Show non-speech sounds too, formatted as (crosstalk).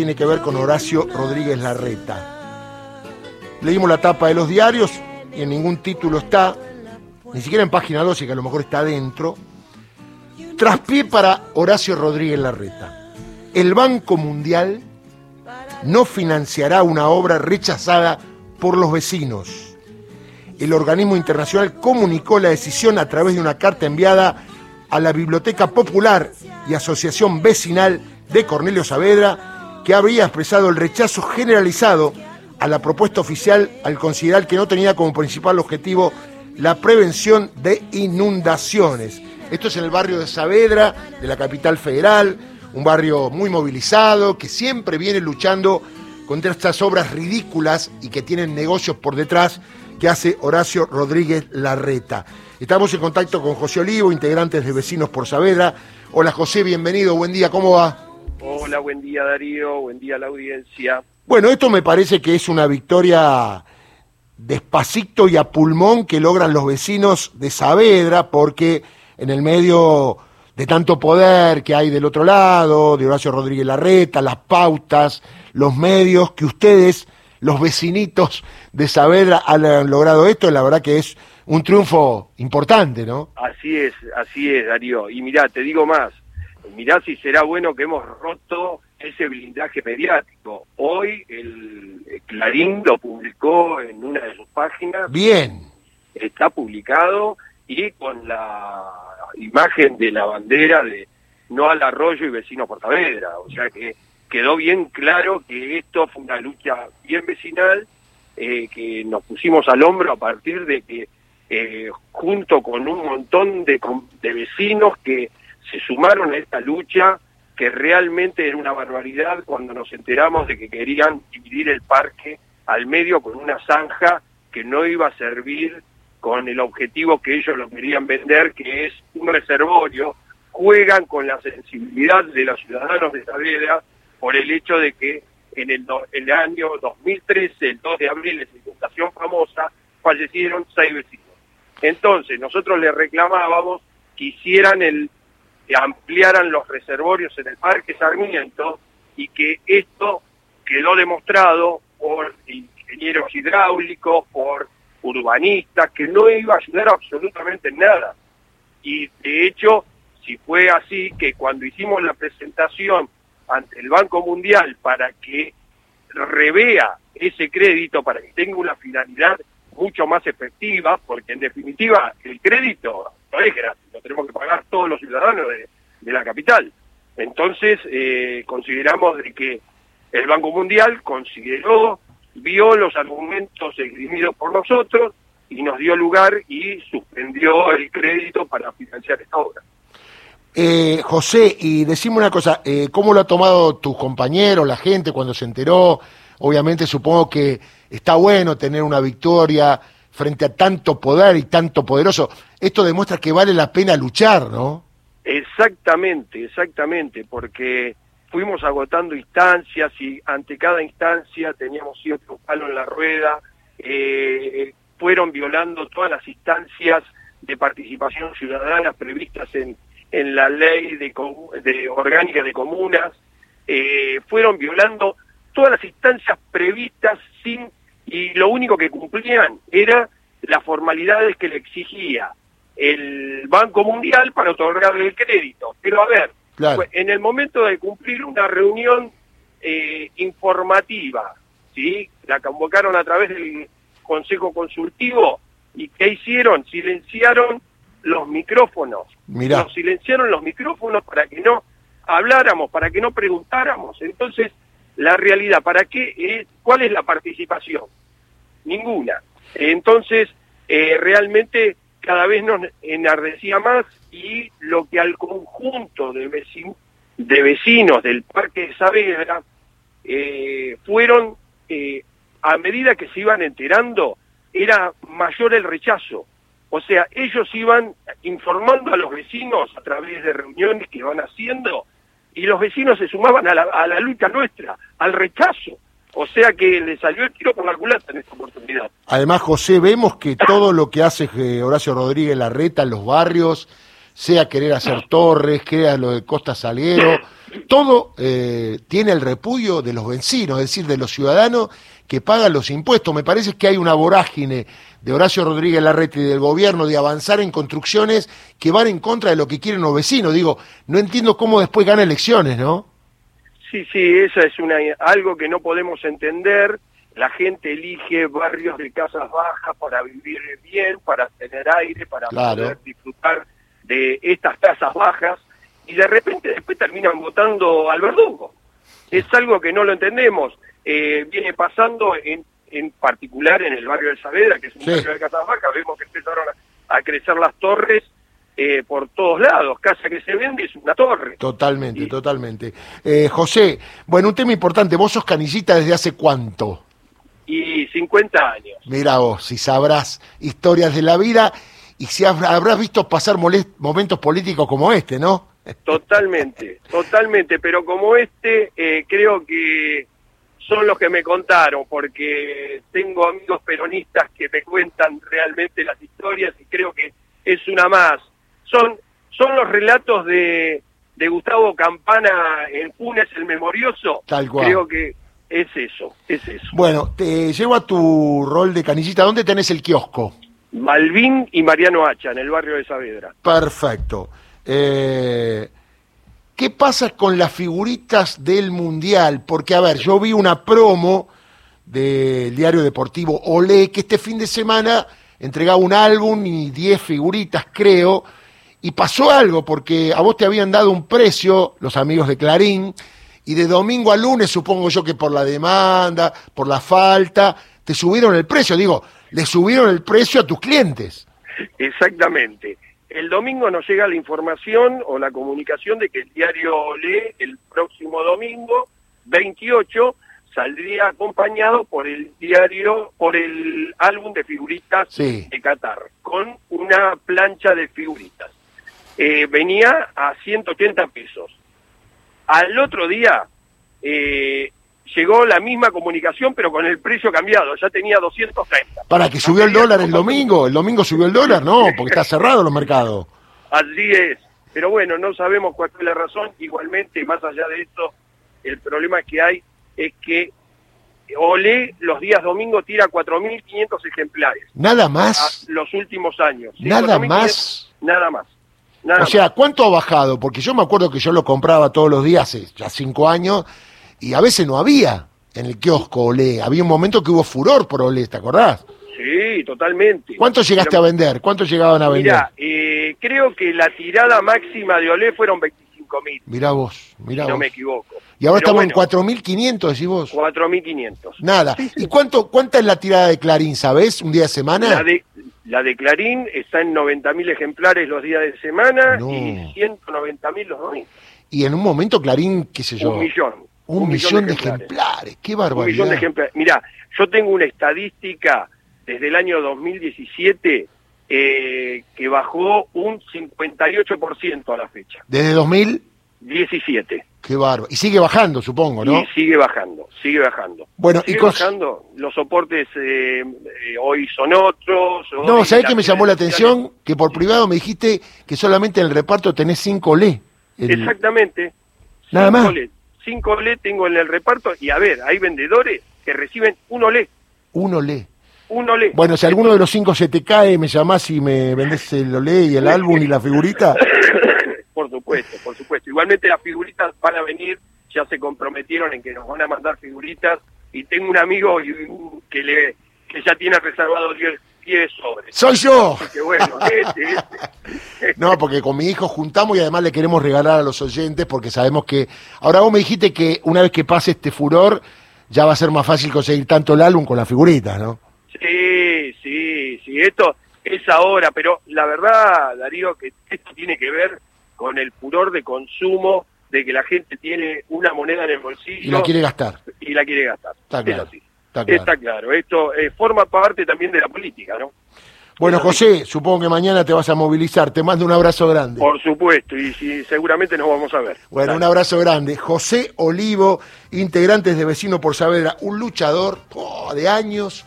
tiene que ver con Horacio Rodríguez Larreta. Leímos la tapa de los diarios y en ningún título está, ni siquiera en página 12, que a lo mejor está adentro, traspié para Horacio Rodríguez Larreta. El Banco Mundial no financiará una obra rechazada por los vecinos. El organismo internacional comunicó la decisión a través de una carta enviada a la Biblioteca Popular y Asociación Vecinal de Cornelio Saavedra que habría expresado el rechazo generalizado a la propuesta oficial al considerar que no tenía como principal objetivo la prevención de inundaciones. Esto es en el barrio de Saavedra, de la capital federal, un barrio muy movilizado, que siempre viene luchando contra estas obras ridículas y que tienen negocios por detrás que hace Horacio Rodríguez Larreta. Estamos en contacto con José Olivo, integrantes de Vecinos por Saavedra. Hola José, bienvenido, buen día, ¿cómo va? Hola, buen día Darío, buen día a la audiencia. Bueno, esto me parece que es una victoria despacito y a pulmón que logran los vecinos de Saavedra, porque en el medio de tanto poder que hay del otro lado, de Horacio Rodríguez Larreta, las pautas, los medios, que ustedes, los vecinitos de Saavedra, han logrado esto, la verdad que es un triunfo importante, ¿no? Así es, así es, Darío. Y mirá, te digo más, mirá si será bueno que hemos roto ese blindaje mediático. Hoy el Clarín lo publicó en una de sus páginas. Bien. Está publicado y con la imagen de la bandera de no al arroyo y vecino Portavedra. O sea que quedó bien claro que esto fue una lucha bien vecinal, eh, que nos pusimos al hombro a partir de que eh, junto con un montón de, de vecinos que se sumaron a esta lucha que realmente era una barbaridad cuando nos enteramos de que querían dividir el parque al medio con una zanja que no iba a servir con el objetivo que ellos lo querían vender, que es un reservorio, juegan con la sensibilidad de los ciudadanos de Saavedra por el hecho de que en el, el año 2013, el 2 de abril, esa inundación famosa, fallecieron seis vecinos. Entonces, nosotros le reclamábamos que hicieran el ampliaran los reservorios en el Parque Sarmiento y que esto quedó demostrado por ingenieros hidráulicos, por urbanistas, que no iba a ayudar absolutamente en nada. Y de hecho, si fue así, que cuando hicimos la presentación ante el Banco Mundial para que revea ese crédito, para que tenga una finalidad mucho más efectiva, porque en definitiva el crédito no es gratis, lo tenemos que pagar todos los ciudadanos de, la capital. Entonces, eh, consideramos de que el Banco Mundial consideró, vio los argumentos esgrimidos por nosotros y nos dio lugar y suspendió el crédito para financiar esta obra. Eh, José, y decime una cosa, eh, ¿cómo lo ha tomado tu compañero, la gente cuando se enteró? Obviamente supongo que está bueno tener una victoria, frente a tanto poder y tanto poderoso. Esto demuestra que vale la pena luchar, ¿no? Exactamente, exactamente, porque fuimos agotando instancias y ante cada instancia teníamos cierto palo en la rueda, eh, fueron violando todas las instancias de participación ciudadana previstas en, en la ley de, de orgánica de comunas, eh, fueron violando todas las instancias previstas sin y lo único que cumplían era las formalidades que le exigía el Banco Mundial para otorgarle el crédito. Pero a ver, en el momento de cumplir una reunión eh, informativa, ¿sí? La convocaron a través del Consejo Consultivo y ¿qué hicieron? Silenciaron los micrófonos. Nos silenciaron los micrófonos para que no habláramos, para que no preguntáramos. Entonces, la realidad, ¿para qué? es ¿Cuál es la participación? Ninguna. Entonces, eh, realmente cada vez nos enardecía más y lo que al conjunto de, de vecinos del Parque de Saavedra eh, fueron, eh, a medida que se iban enterando, era mayor el rechazo. O sea, ellos iban informando a los vecinos a través de reuniones que van haciendo y los vecinos se sumaban a la, a la lucha nuestra, al rechazo. O sea que le salió el tiro por la culata en esta oportunidad. Además, José, vemos que todo lo que hace Horacio Rodríguez Larreta en los barrios, sea querer hacer torres, sea lo de Costa Salguero, todo eh, tiene el repudio de los vecinos, es decir, de los ciudadanos que pagan los impuestos. Me parece que hay una vorágine de Horacio Rodríguez Larrete y del gobierno de avanzar en construcciones que van en contra de lo que quieren los vecinos. Digo, no entiendo cómo después gana elecciones, ¿no? Sí, sí, esa es una algo que no podemos entender. La gente elige barrios de casas bajas para vivir bien, para tener aire, para poder disfrutar de estas casas bajas y de repente después terminan votando al verdugo. Es algo que no lo entendemos. Eh, viene pasando en, en particular en el barrio de Saavedra, que es un barrio de casas bajas, vemos que empezaron a, crecer las torres eh, por todos lados. Casa que se vende es una torre. Totalmente, totalmente. Eh, José, bueno, un tema importante. ¿Vos sos canillita desde hace cuánto? Y 50 años. Mira vos, si sabrás historias de la vida y si habrás visto pasar momentos políticos como este, ¿no? (laughs) Totalmente, totalmente, pero como este, eh, creo que son los que me contaron, porque tengo amigos peronistas que me cuentan realmente las historias y creo que es una más. Son, son los relatos de, de Gustavo Campana en Funes el Memorioso. Tal cual. Creo que es eso, es eso. Bueno, te llevo a tu rol de canillita. ¿Dónde tenés el kiosco? Malvin y Mariano Hacha, en el barrio de Saavedra. Perfecto. Eh, ¿Qué pasa con las figuritas del Mundial? Porque, a ver, yo vi una promo del diario deportivo Olé, que este fin de semana entregaba un álbum y 10 figuritas, creo, y pasó algo, porque a vos te habían dado un precio, los amigos de Clarín, y de domingo a lunes, supongo yo que por la demanda, por la falta, te subieron el precio. Digo, le subieron el precio a tus clientes. Exactamente. El domingo nos llega la información o la comunicación de que el diario lee el próximo domingo, 28, saldría acompañado por el diario, por el álbum de figuritas de Qatar, con una plancha de figuritas. Eh, venía a 180 pesos. Al otro día eh, llegó la misma comunicación, pero con el precio cambiado, ya tenía 230. ¿Para que subió el dólar el domingo? ¿El domingo subió el dólar? No, porque está cerrado los mercados. Así es. Pero bueno, no sabemos cuál fue la razón. Igualmente, más allá de eso, el problema que hay es que Olé los días domingos tira 4.500 ejemplares. ¿Nada más? Los últimos años. ¿Nada más? Nada más. O sea, ¿cuánto ha bajado? Porque yo me acuerdo que yo lo compraba todos los días hace ya cinco años y a veces no había en el kiosco Olé. Había un momento que hubo furor por Olé, ¿te acordás? Sí, totalmente. ¿Cuánto llegaste a vender? ¿Cuánto llegaban a vender? Mira, eh, creo que la tirada máxima de Olé fueron 25 mil. Mirá vos, mirá no me equivoco. Y ahora estamos en 4.500, decís vos. 4.500. Nada. ¿Y cuánto, cuánta es la tirada de Clarín, sabés? ¿Un día de semana? La de, la de Clarín está en 90.000 ejemplares los días de semana y 190.000 los domingos. Y en un momento Clarín, qué sé yo. Un millón. Un, millón, de ejemplares. qué barbaridad. Un millón de ejemplares. Mirá, yo tengo una estadística desde el año 2017 eh, que bajó un 58% a la fecha. ¿Desde 2017? Qué bárbaro. Y sigue bajando, supongo, ¿no? Y sigue bajando, sigue bajando. Bueno, sigue bajando. Los soportes eh, eh, hoy son otros. No, ¿sabés qué me llamó la atención? Que por privado me dijiste que solamente en el reparto tenés 5 le. Exactamente. Nada más cinco olé tengo en el reparto y a ver, hay vendedores que reciben un olé. Un olé. Un olé. Bueno, si alguno de los cinco se te cae, me llamás y me vendés el olé y el (laughs) álbum y la figurita. (laughs) por supuesto, por supuesto. Igualmente las figuritas van a venir, ya se comprometieron en que nos van a mandar figuritas y tengo un amigo que le que ya tiene reservado 10 sobres. ¡Soy yo! bueno, (laughs) este, este. no, porque con mi hijo juntamos y además le queremos regalar a los oyentes porque sabemos que... Ahora vos me dijiste que una vez que pase este furor ya va a ser más fácil conseguir tanto el álbum con las figuritas, ¿no? Sí, sí, sí, esto es ahora, pero la verdad, Darío, que esto tiene que ver con el furor de consumo, de que la gente tiene una moneda en el bolsillo. Y la quiere gastar. Y la quiere gastar. Está claro. Está claro. Esto eh, forma parte también de la política, ¿no? Bueno, José, supongo que mañana te vas a movilizar. Te mando un abrazo grande. Por supuesto, y, seguramente nos vamos a ver. Bueno, un abrazo grande. José Olivo, integrantes de Vecino por Saavedra, un luchador oh, de años